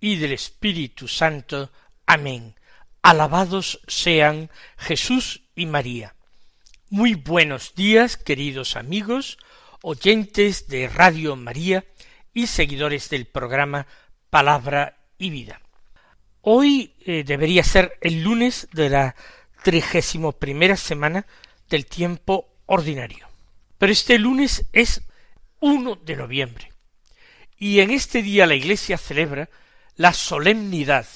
y del Espíritu Santo. Amén. Alabados sean Jesús y María. Muy buenos días, queridos amigos, oyentes de Radio María y seguidores del programa Palabra y Vida. Hoy eh, debería ser el lunes de la trigésimo primera semana del tiempo ordinario. Pero este lunes es 1 de noviembre. Y en este día la Iglesia celebra la solemnidad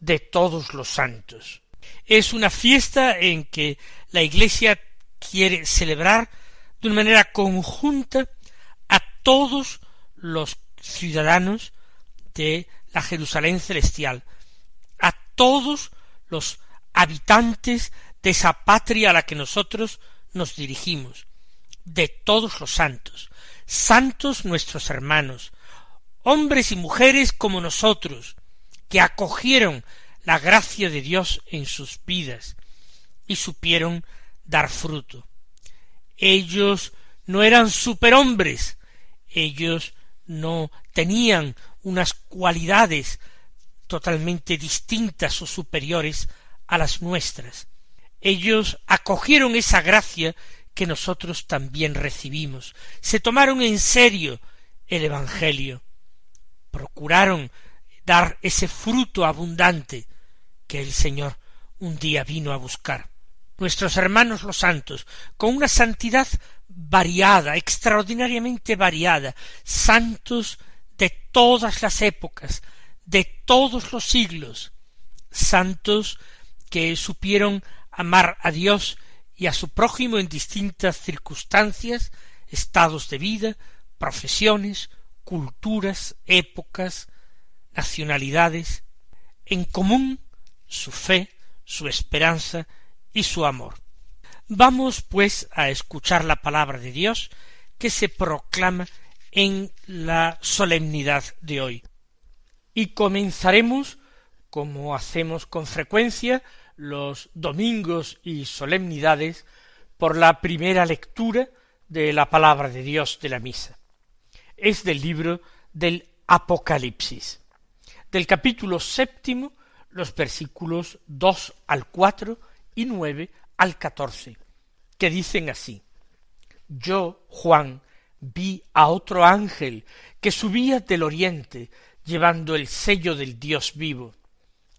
de todos los santos. Es una fiesta en que la Iglesia quiere celebrar de una manera conjunta a todos los ciudadanos de la Jerusalén celestial, a todos los habitantes de esa patria a la que nosotros nos dirigimos, de todos los santos, santos nuestros hermanos, hombres y mujeres como nosotros, que acogieron la gracia de Dios en sus vidas y supieron dar fruto. Ellos no eran superhombres, ellos no tenían unas cualidades totalmente distintas o superiores a las nuestras. Ellos acogieron esa gracia que nosotros también recibimos. Se tomaron en serio el Evangelio. Procuraron dar ese fruto abundante que el Señor un día vino a buscar. Nuestros hermanos los santos, con una santidad variada, extraordinariamente variada, santos de todas las épocas, de todos los siglos, santos que supieron amar a Dios y a su prójimo en distintas circunstancias, estados de vida, profesiones, culturas, épocas, nacionalidades, en común su fe, su esperanza y su amor. Vamos, pues, a escuchar la palabra de Dios que se proclama en la solemnidad de hoy. Y comenzaremos, como hacemos con frecuencia, los domingos y solemnidades por la primera lectura de la palabra de Dios de la misa. Es del libro del Apocalipsis, del capítulo séptimo, los versículos dos al cuatro y nueve al catorce, que dicen así. Yo, Juan, vi a otro ángel que subía del oriente llevando el sello del Dios vivo.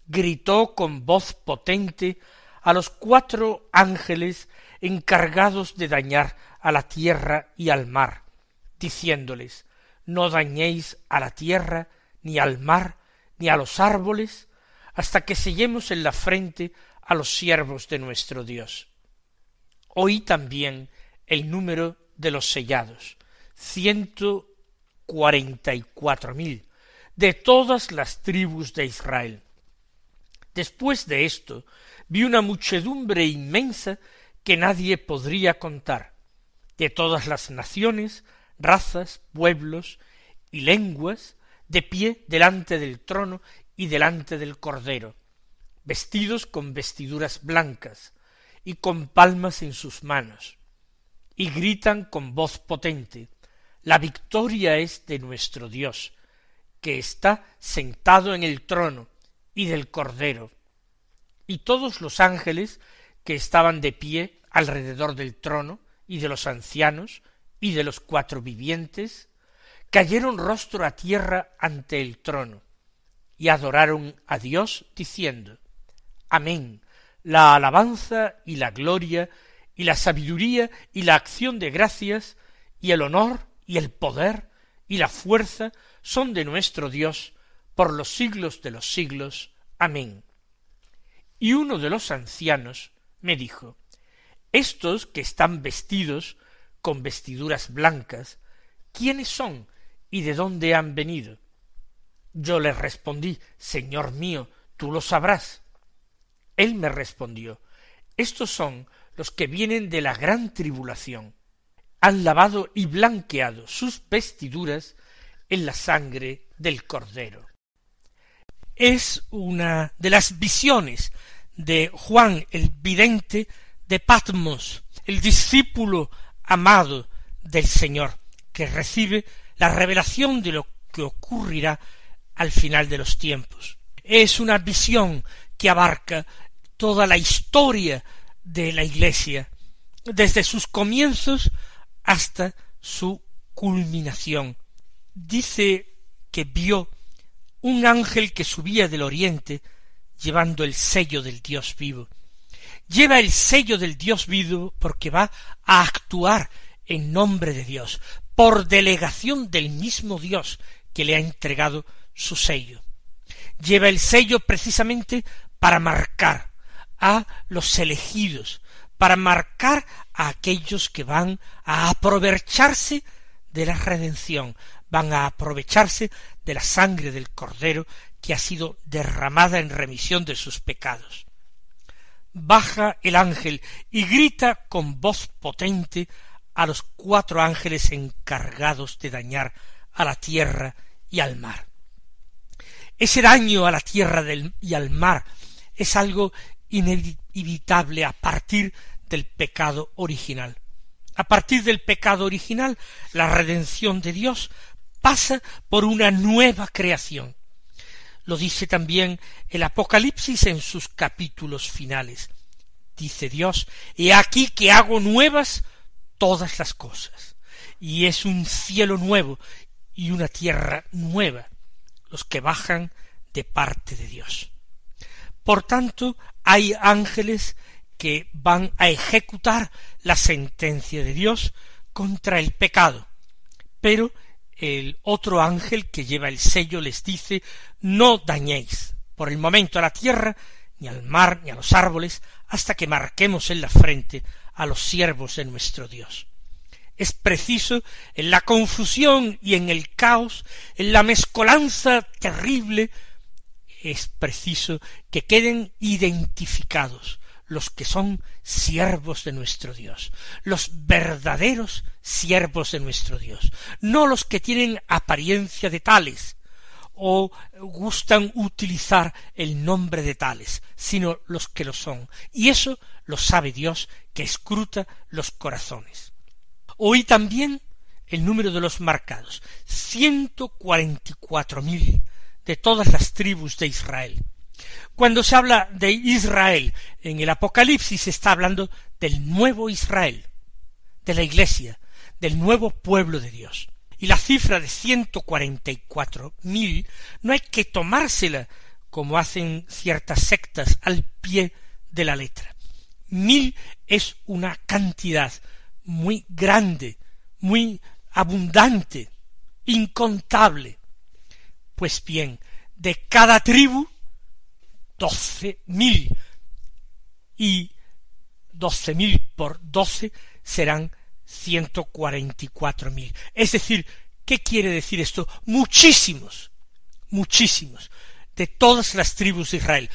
Gritó con voz potente a los cuatro ángeles encargados de dañar a la tierra y al mar, diciéndoles No dañéis a la tierra, ni al mar, ni a los árboles, hasta que sellemos en la frente a los siervos de nuestro Dios. Oí también el número de los sellados, ciento cuarenta y cuatro mil, de todas las tribus de Israel. Después de esto vi una muchedumbre inmensa que nadie podría contar, de todas las naciones, razas, pueblos y lenguas, de pie delante del trono y delante del Cordero, vestidos con vestiduras blancas y con palmas en sus manos, y gritan con voz potente, La victoria es de nuestro Dios, que está sentado en el trono y del Cordero. Y todos los ángeles que estaban de pie alrededor del trono, y de los ancianos, y de los cuatro vivientes, cayeron rostro a tierra ante el trono, y adoraron a Dios, diciendo Amén. La alabanza y la gloria, y la sabiduría y la acción de gracias, y el honor y el poder y la fuerza son de nuestro Dios por los siglos de los siglos. Amén. Y uno de los ancianos me dijo Estos que están vestidos con vestiduras blancas, ¿quiénes son y de dónde han venido? Yo le respondí, Señor mío, tú lo sabrás. Él me respondió, estos son los que vienen de la gran tribulación. Han lavado y blanqueado sus vestiduras en la sangre del Cordero. Es una de las visiones de Juan el vidente de Patmos, el discípulo amado del Señor, que recibe la revelación de lo que ocurrirá al final de los tiempos. Es una visión que abarca toda la historia de la Iglesia, desde sus comienzos hasta su culminación. Dice que vio un ángel que subía del oriente llevando el sello del Dios vivo. Lleva el sello del Dios vivo porque va a actuar en nombre de Dios, por delegación del mismo Dios que le ha entregado su sello. Lleva el sello precisamente para marcar a los elegidos, para marcar a aquellos que van a aprovecharse de la redención, van a aprovecharse de la sangre del Cordero que ha sido derramada en remisión de sus pecados. Baja el ángel y grita con voz potente a los cuatro ángeles encargados de dañar a la tierra y al mar. Ese daño a la tierra y al mar es algo inevitable a partir del pecado original. A partir del pecado original, la redención de Dios pasa por una nueva creación. Lo dice también el Apocalipsis en sus capítulos finales. Dice Dios, he aquí que hago nuevas todas las cosas. Y es un cielo nuevo y una tierra nueva los que bajan de parte de Dios. Por tanto, hay ángeles que van a ejecutar la sentencia de Dios contra el pecado. Pero el otro ángel que lleva el sello les dice no dañéis por el momento a la tierra, ni al mar, ni a los árboles, hasta que marquemos en la frente a los siervos de nuestro Dios. Es preciso en la confusión y en el caos, en la mezcolanza terrible, es preciso que queden identificados los que son siervos de nuestro Dios, los verdaderos siervos de nuestro Dios, no los que tienen apariencia de tales o gustan utilizar el nombre de tales, sino los que lo son. Y eso lo sabe Dios que escruta los corazones. Oí también el número de los marcados, ciento cuarenta y cuatro mil de todas las tribus de Israel. Cuando se habla de Israel en el Apocalipsis se está hablando del nuevo Israel, de la Iglesia, del nuevo pueblo de Dios. Y la cifra de ciento cuarenta y cuatro mil no hay que tomársela como hacen ciertas sectas al pie de la letra. Mil es una cantidad muy grande, muy abundante, incontable. Pues bien, de cada tribu doce mil y doce mil por doce serán ciento cuarenta y cuatro mil. Es decir, ¿qué quiere decir esto? Muchísimos, muchísimos, de todas las tribus de Israel.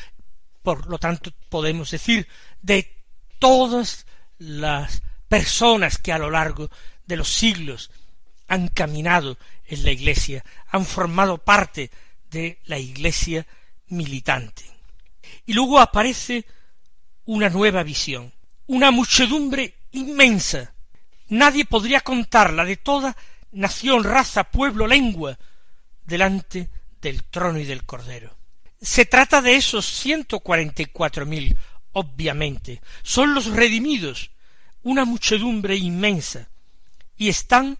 Por lo tanto, podemos decir de todas las personas que a lo largo de los siglos han caminado en la Iglesia, han formado parte de la Iglesia militante. Y luego aparece una nueva visión, una muchedumbre inmensa. Nadie podría contarla de toda nación, raza, pueblo, lengua, delante del trono y del Cordero. Se trata de esos ciento cuarenta y cuatro mil, obviamente. Son los redimidos, una muchedumbre inmensa, y están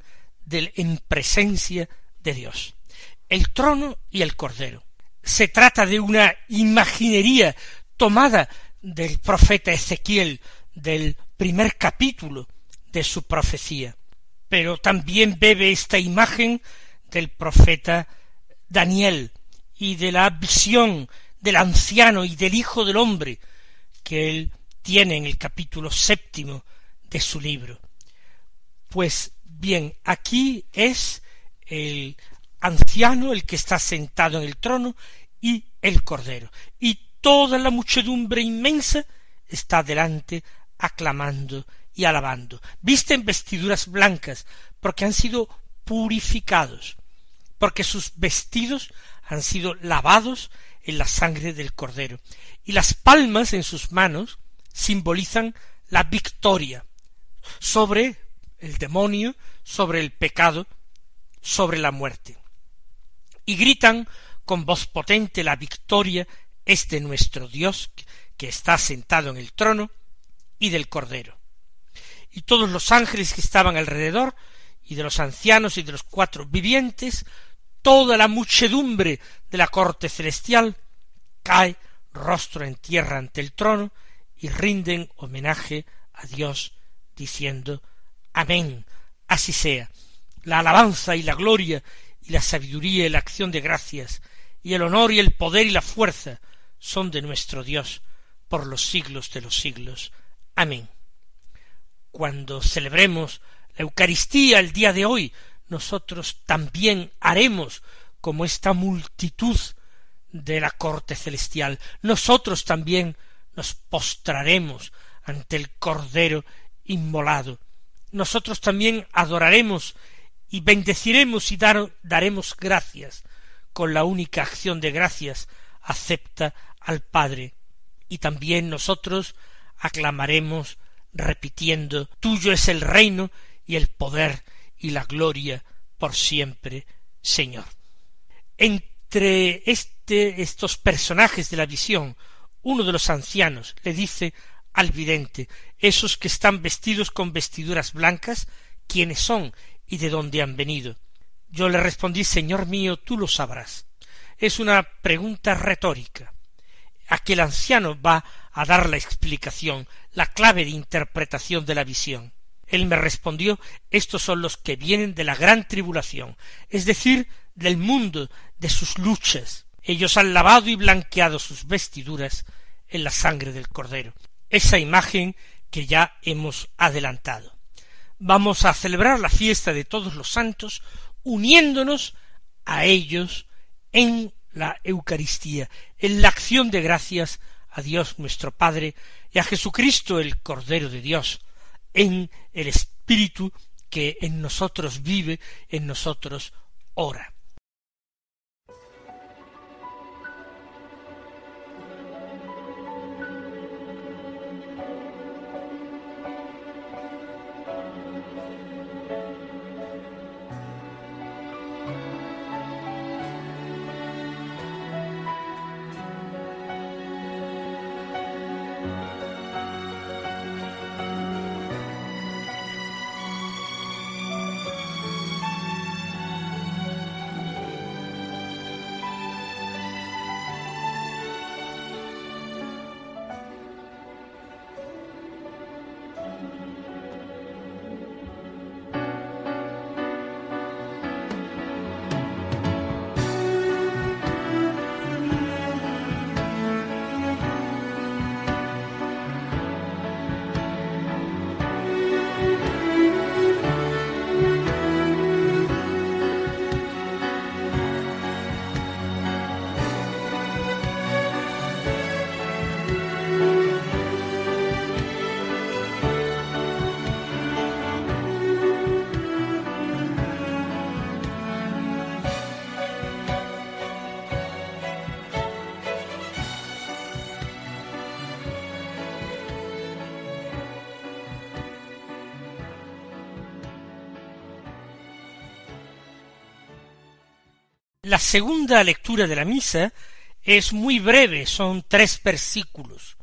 en presencia de Dios. El trono y el Cordero se trata de una imaginería tomada del profeta Ezequiel del primer capítulo de su profecía, pero también bebe esta imagen del profeta Daniel y de la visión del anciano y del Hijo del hombre que él tiene en el capítulo séptimo de su libro. Pues bien, aquí es el anciano, el que está sentado en el trono, y el Cordero. Y toda la muchedumbre inmensa está delante aclamando y alabando. Visten vestiduras blancas, porque han sido purificados, porque sus vestidos han sido lavados en la sangre del Cordero, y las palmas en sus manos simbolizan la victoria sobre el demonio, sobre el pecado, sobre la muerte. Y gritan con voz potente la victoria es de nuestro Dios que está sentado en el trono y del Cordero. Y todos los ángeles que estaban alrededor, y de los ancianos y de los cuatro vivientes, toda la muchedumbre de la corte celestial, cae rostro en tierra ante el trono y rinden homenaje a Dios diciendo Amén, así sea. La alabanza y la gloria la sabiduría y la acción de gracias y el honor y el poder y la fuerza son de nuestro Dios por los siglos de los siglos. Amén. Cuando celebremos la Eucaristía el día de hoy, nosotros también haremos como esta multitud de la corte celestial. Nosotros también nos postraremos ante el Cordero inmolado. Nosotros también adoraremos y bendeciremos y daremos gracias con la única acción de gracias acepta al Padre. Y también nosotros aclamaremos repitiendo Tuyo es el reino y el poder y la gloria por siempre, Señor. Entre este, estos personajes de la visión, uno de los ancianos le dice al vidente, esos que están vestidos con vestiduras blancas, quiénes son y de dónde han venido. Yo le respondí, Señor mío, tú lo sabrás. Es una pregunta retórica. Aquel anciano va a dar la explicación, la clave de interpretación de la visión. Él me respondió estos son los que vienen de la gran tribulación, es decir, del mundo, de sus luchas. Ellos han lavado y blanqueado sus vestiduras en la sangre del Cordero. Esa imagen que ya hemos adelantado. Vamos a celebrar la fiesta de todos los santos uniéndonos a ellos en la Eucaristía, en la acción de gracias a Dios nuestro Padre y a Jesucristo el Cordero de Dios, en el Espíritu que en nosotros vive, en nosotros ora. La segunda lectura de la misa es muy breve, son tres versículos,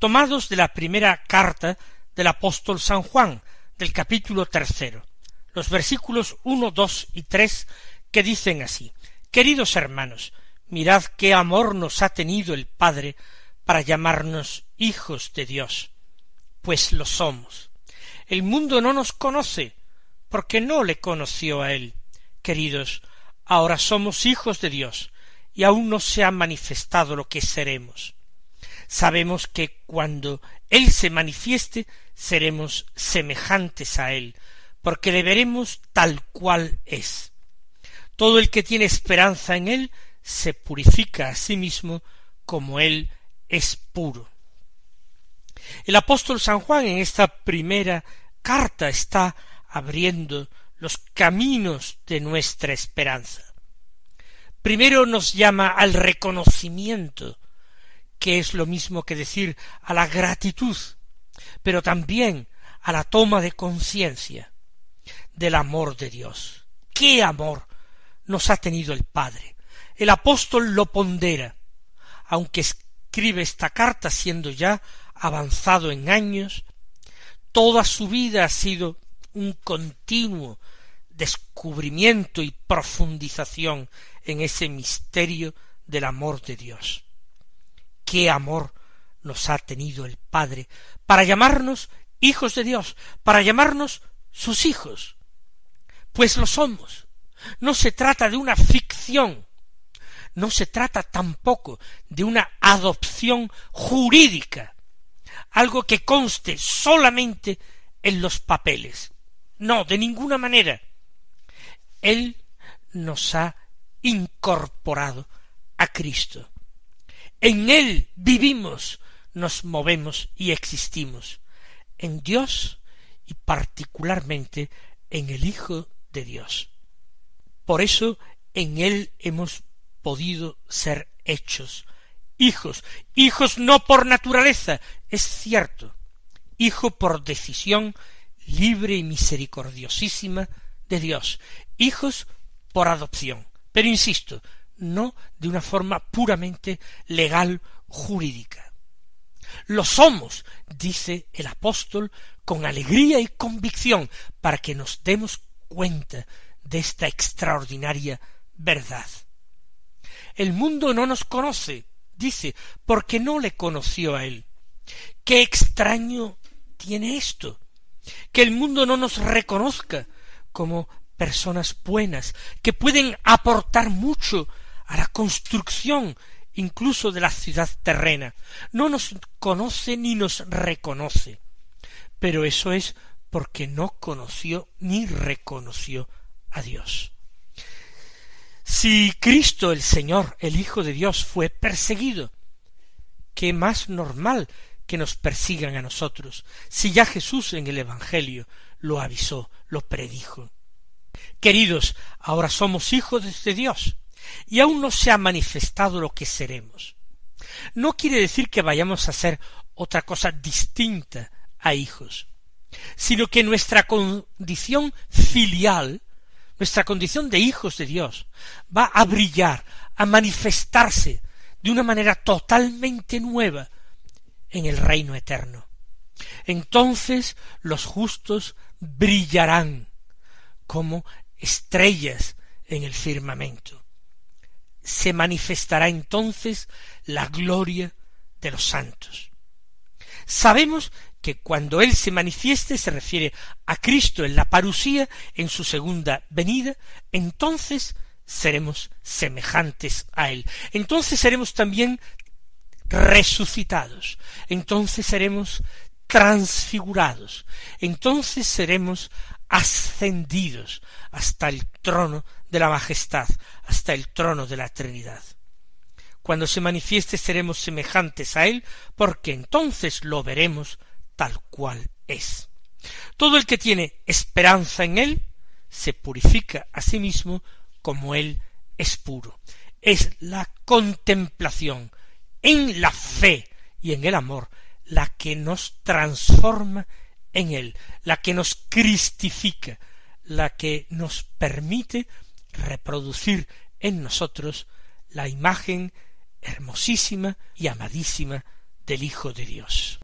tomados de la primera carta del apóstol San Juan, del capítulo tercero, los versículos uno, dos y tres, que dicen así Queridos hermanos, mirad qué amor nos ha tenido el Padre para llamarnos hijos de Dios, pues lo somos. El mundo no nos conoce, porque no le conoció a él. Queridos, Ahora somos hijos de Dios, y aún no se ha manifestado lo que seremos. Sabemos que cuando Él se manifieste, seremos semejantes a Él, porque le veremos tal cual es. Todo el que tiene esperanza en Él se purifica a sí mismo como Él es puro. El apóstol San Juan en esta primera carta está abriendo los caminos de nuestra esperanza. Primero nos llama al reconocimiento, que es lo mismo que decir a la gratitud, pero también a la toma de conciencia del amor de Dios. ¡Qué amor nos ha tenido el Padre! El apóstol lo pondera, aunque escribe esta carta siendo ya avanzado en años, toda su vida ha sido un continuo descubrimiento y profundización en ese misterio del amor de Dios. Qué amor nos ha tenido el Padre para llamarnos hijos de Dios, para llamarnos sus hijos. Pues lo somos. No se trata de una ficción, no se trata tampoco de una adopción jurídica, algo que conste solamente en los papeles. No, de ninguna manera. Él nos ha incorporado a Cristo. En Él vivimos, nos movemos y existimos. En Dios y particularmente en el Hijo de Dios. Por eso en Él hemos podido ser hechos hijos, hijos no por naturaleza, es cierto, hijo por decisión libre y misericordiosísima de Dios, hijos por adopción, pero insisto, no de una forma puramente legal jurídica. Lo somos, dice el apóstol, con alegría y convicción, para que nos demos cuenta de esta extraordinaria verdad. El mundo no nos conoce, dice, porque no le conoció a él. Qué extraño tiene esto, que el mundo no nos reconozca como personas buenas, que pueden aportar mucho a la construcción incluso de la ciudad terrena. No nos conoce ni nos reconoce. Pero eso es porque no conoció ni reconoció a Dios. Si Cristo el Señor, el Hijo de Dios, fue perseguido, qué más normal que nos persigan a nosotros, si ya Jesús en el Evangelio lo avisó, lo predijo. Queridos, ahora somos hijos de Dios, y aún no se ha manifestado lo que seremos. No quiere decir que vayamos a ser otra cosa distinta a hijos, sino que nuestra condición filial nuestra condición de hijos de Dios va a brillar, a manifestarse de una manera totalmente nueva en el reino eterno. Entonces los justos brillarán como estrellas en el firmamento. Se manifestará entonces la gloria de los santos. Sabemos que cuando Él se manifieste se refiere a Cristo en la parusía, en su segunda venida, entonces seremos semejantes a Él. Entonces seremos también resucitados. Entonces seremos transfigurados. Entonces seremos ascendidos hasta el trono de la majestad, hasta el trono de la Trinidad. Cuando se manifieste seremos semejantes a Él, porque entonces lo veremos tal cual es. Todo el que tiene esperanza en Él se purifica a sí mismo como Él es puro. Es la contemplación en la fe y en el amor la que nos transforma en Él, la que nos cristifica, la que nos permite reproducir en nosotros la imagen hermosísima y amadísima del Hijo de Dios.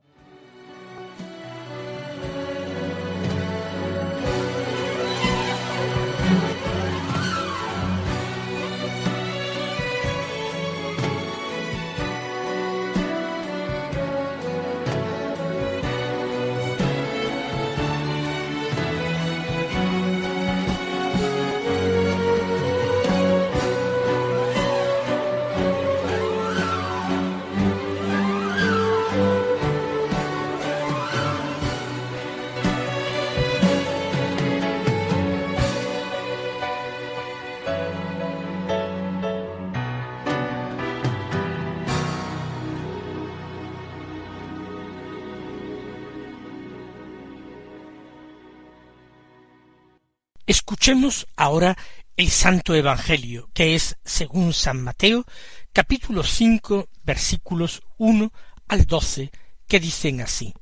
Escuchemos ahora el Santo Evangelio, que es, según San Mateo, capítulo cinco, versículos uno al doce, que dicen así.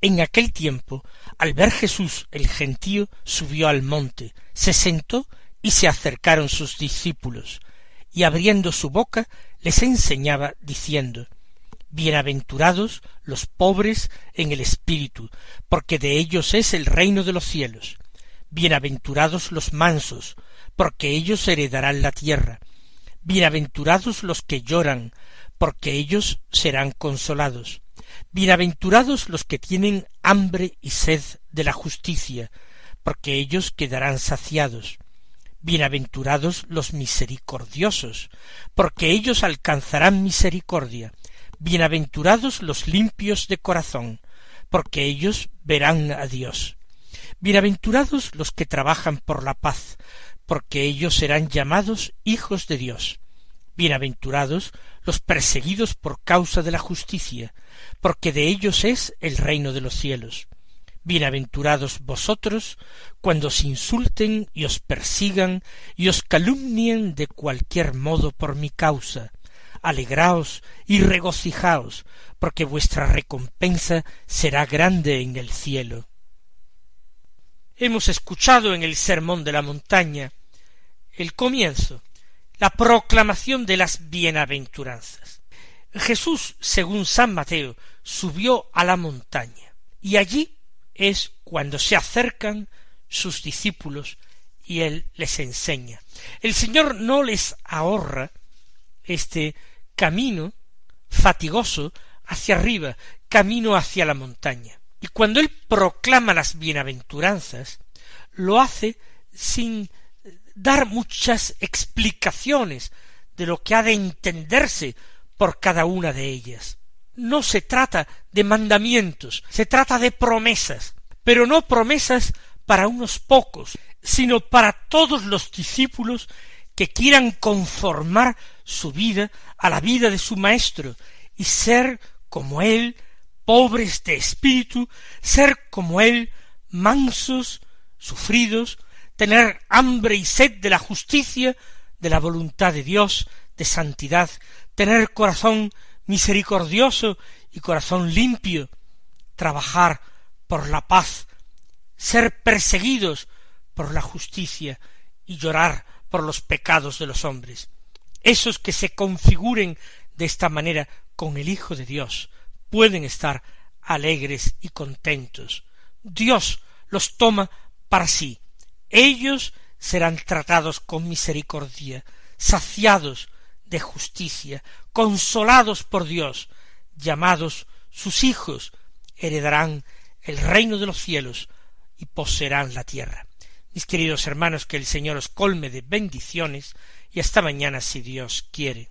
En aquel tiempo, al ver Jesús el gentío, subió al monte, se sentó y se acercaron sus discípulos, y abriendo su boca les enseñaba diciendo Bienaventurados los pobres en el espíritu, porque de ellos es el reino de los cielos. Bienaventurados los mansos, porque ellos heredarán la tierra. Bienaventurados los que lloran, porque ellos serán consolados. Bienaventurados los que tienen hambre y sed de la justicia, porque ellos quedarán saciados. Bienaventurados los misericordiosos, porque ellos alcanzarán misericordia. Bienaventurados los limpios de corazón, porque ellos verán a Dios. Bienaventurados los que trabajan por la paz, porque ellos serán llamados hijos de Dios. Bienaventurados los perseguidos por causa de la justicia, porque de ellos es el reino de los cielos. Bienaventurados vosotros cuando os insulten y os persigan y os calumnien de cualquier modo por mi causa. Alegraos y regocijaos, porque vuestra recompensa será grande en el cielo. Hemos escuchado en el Sermón de la Montaña el comienzo, la proclamación de las bienaventuranzas. Jesús, según San Mateo, subió a la montaña, y allí es cuando se acercan sus discípulos y él les enseña. El Señor no les ahorra este camino fatigoso hacia arriba, camino hacia la montaña. Y cuando él proclama las bienaventuranzas, lo hace sin dar muchas explicaciones de lo que ha de entenderse por cada una de ellas. No se trata de mandamientos, se trata de promesas, pero no promesas para unos pocos, sino para todos los discípulos que quieran conformar su vida a la vida de su Maestro y ser como Él, pobres de espíritu, ser como Él, mansos, sufridos, tener hambre y sed de la justicia, de la voluntad de Dios, de santidad, tener corazón misericordioso y corazón limpio, trabajar por la paz, ser perseguidos por la justicia y llorar por los pecados de los hombres. Esos que se configuren de esta manera con el Hijo de Dios pueden estar alegres y contentos. Dios los toma para sí. Ellos serán tratados con misericordia, saciados de justicia, consolados por Dios, llamados sus hijos, heredarán el reino de los cielos y poseerán la tierra. Mis queridos hermanos, que el Señor os colme de bendiciones y hasta mañana si Dios quiere.